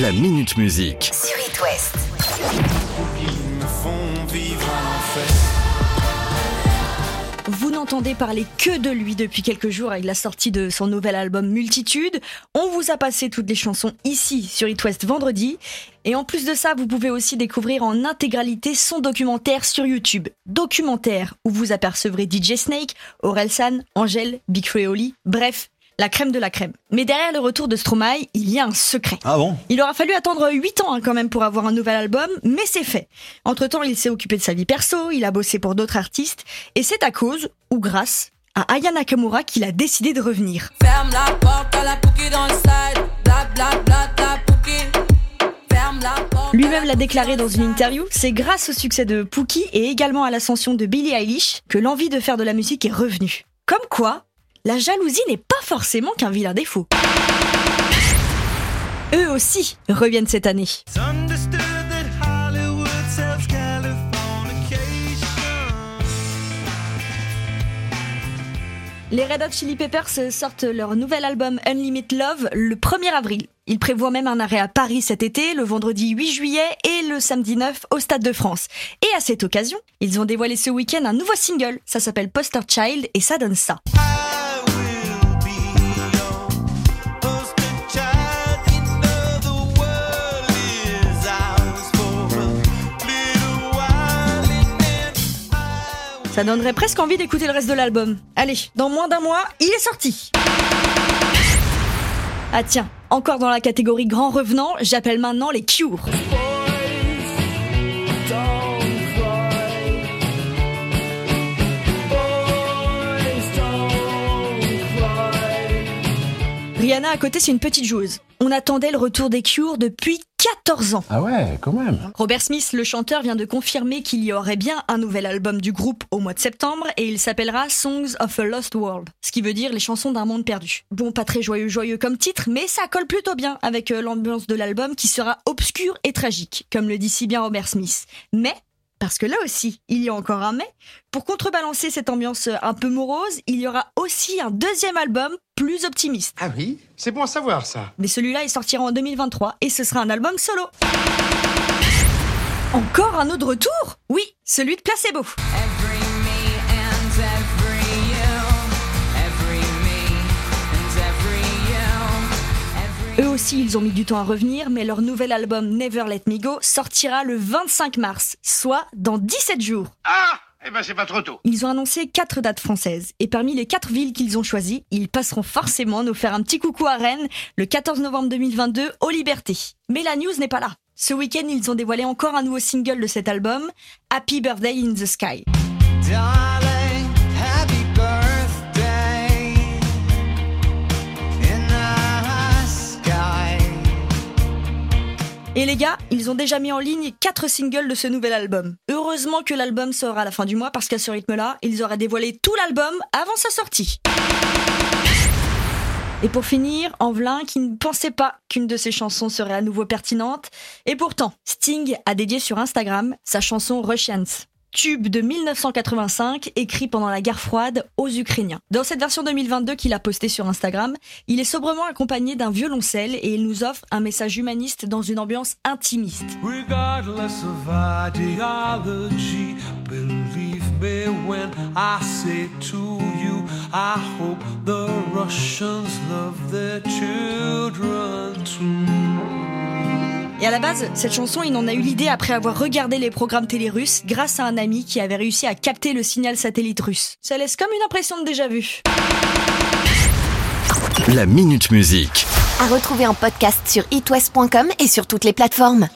La Minute Musique. sur It West. Ils me font vivre un enfer. Vous n'entendez parler que de lui depuis quelques jours avec la sortie de son nouvel album Multitude. On vous a passé toutes les chansons ici sur It West vendredi. Et en plus de ça, vous pouvez aussi découvrir en intégralité son documentaire sur YouTube. Documentaire où vous apercevrez DJ Snake, Orelsan, Angèle, Big Freoli, bref, la crème de la crème. Mais derrière le retour de Stromae, il y a un secret. Ah bon? Il aura fallu attendre 8 ans hein, quand même pour avoir un nouvel album, mais c'est fait. Entre-temps, il s'est occupé de sa vie perso, il a bossé pour d'autres artistes, et c'est à cause, ou grâce, à Aya Nakamura qu'il a décidé de revenir. Ferme la porte à la Pookie dans le side. Bla bla bla la Pookie. Ferme la porte. Lui-même l'a déclaré dans une interview, c'est grâce au succès de Pookie et également à l'ascension de Billie Eilish que l'envie de faire de la musique est revenue. Comme quoi, la jalousie n'est pas forcément qu'un vilain défaut. Eux aussi reviennent cette année. Les Red Hot Chili Peppers sortent leur nouvel album Unlimited Love le 1er avril. Ils prévoient même un arrêt à Paris cet été, le vendredi 8 juillet et le samedi 9 au Stade de France. Et à cette occasion, ils ont dévoilé ce week-end un nouveau single. Ça s'appelle Poster Child et ça donne ça. Ça donnerait presque envie d'écouter le reste de l'album. Allez, dans moins d'un mois, il est sorti. Ah tiens, encore dans la catégorie grand revenant, j'appelle maintenant les Cure. Rihanna à côté, c'est une petite joueuse. On attendait le retour des Cure depuis 14 ans. Ah ouais, quand même. Robert Smith, le chanteur, vient de confirmer qu'il y aurait bien un nouvel album du groupe au mois de septembre et il s'appellera Songs of a Lost World, ce qui veut dire les chansons d'un monde perdu. Bon, pas très joyeux joyeux comme titre, mais ça colle plutôt bien avec euh, l'ambiance de l'album qui sera obscur et tragique, comme le dit si bien Robert Smith. Mais parce que là aussi, il y a encore un mais. Pour contrebalancer cette ambiance un peu morose, il y aura aussi un deuxième album plus optimiste. Ah oui, c'est bon à savoir ça. Mais celui-là, il sortira en 2023 et ce sera un album solo. Encore un autre retour? Oui, celui de Placebo. Every Eux aussi, ils ont mis du temps à revenir, mais leur nouvel album Never Let Me Go sortira le 25 mars, soit dans 17 jours. Ah Eh ben c'est pas trop tôt. Ils ont annoncé quatre dates françaises, et parmi les quatre villes qu'ils ont choisies, ils passeront forcément nous faire un petit coucou à Rennes le 14 novembre 2022 aux Libertés. Mais la news n'est pas là. Ce week-end, ils ont dévoilé encore un nouveau single de cet album, Happy Birthday in the Sky. Darling, Et les gars, ils ont déjà mis en ligne quatre singles de ce nouvel album. Heureusement que l'album sort à la fin du mois parce qu'à ce rythme-là, ils auraient dévoilé tout l'album avant sa sortie. Et pour finir, Anvelin qui ne pensait pas qu'une de ses chansons serait à nouveau pertinente. Et pourtant, Sting a dédié sur Instagram sa chanson Russians. Tube de 1985, écrit pendant la guerre froide aux Ukrainiens. Dans cette version 2022 qu'il a postée sur Instagram, il est sobrement accompagné d'un violoncelle et il nous offre un message humaniste dans une ambiance intimiste. I hope the Russians love their children too. Et à la base, cette chanson, il en a eu l'idée après avoir regardé les programmes télé russes grâce à un ami qui avait réussi à capter le signal satellite russe. Ça laisse comme une impression de déjà vu. La Minute Musique. À retrouver en podcast sur itwest.com et sur toutes les plateformes.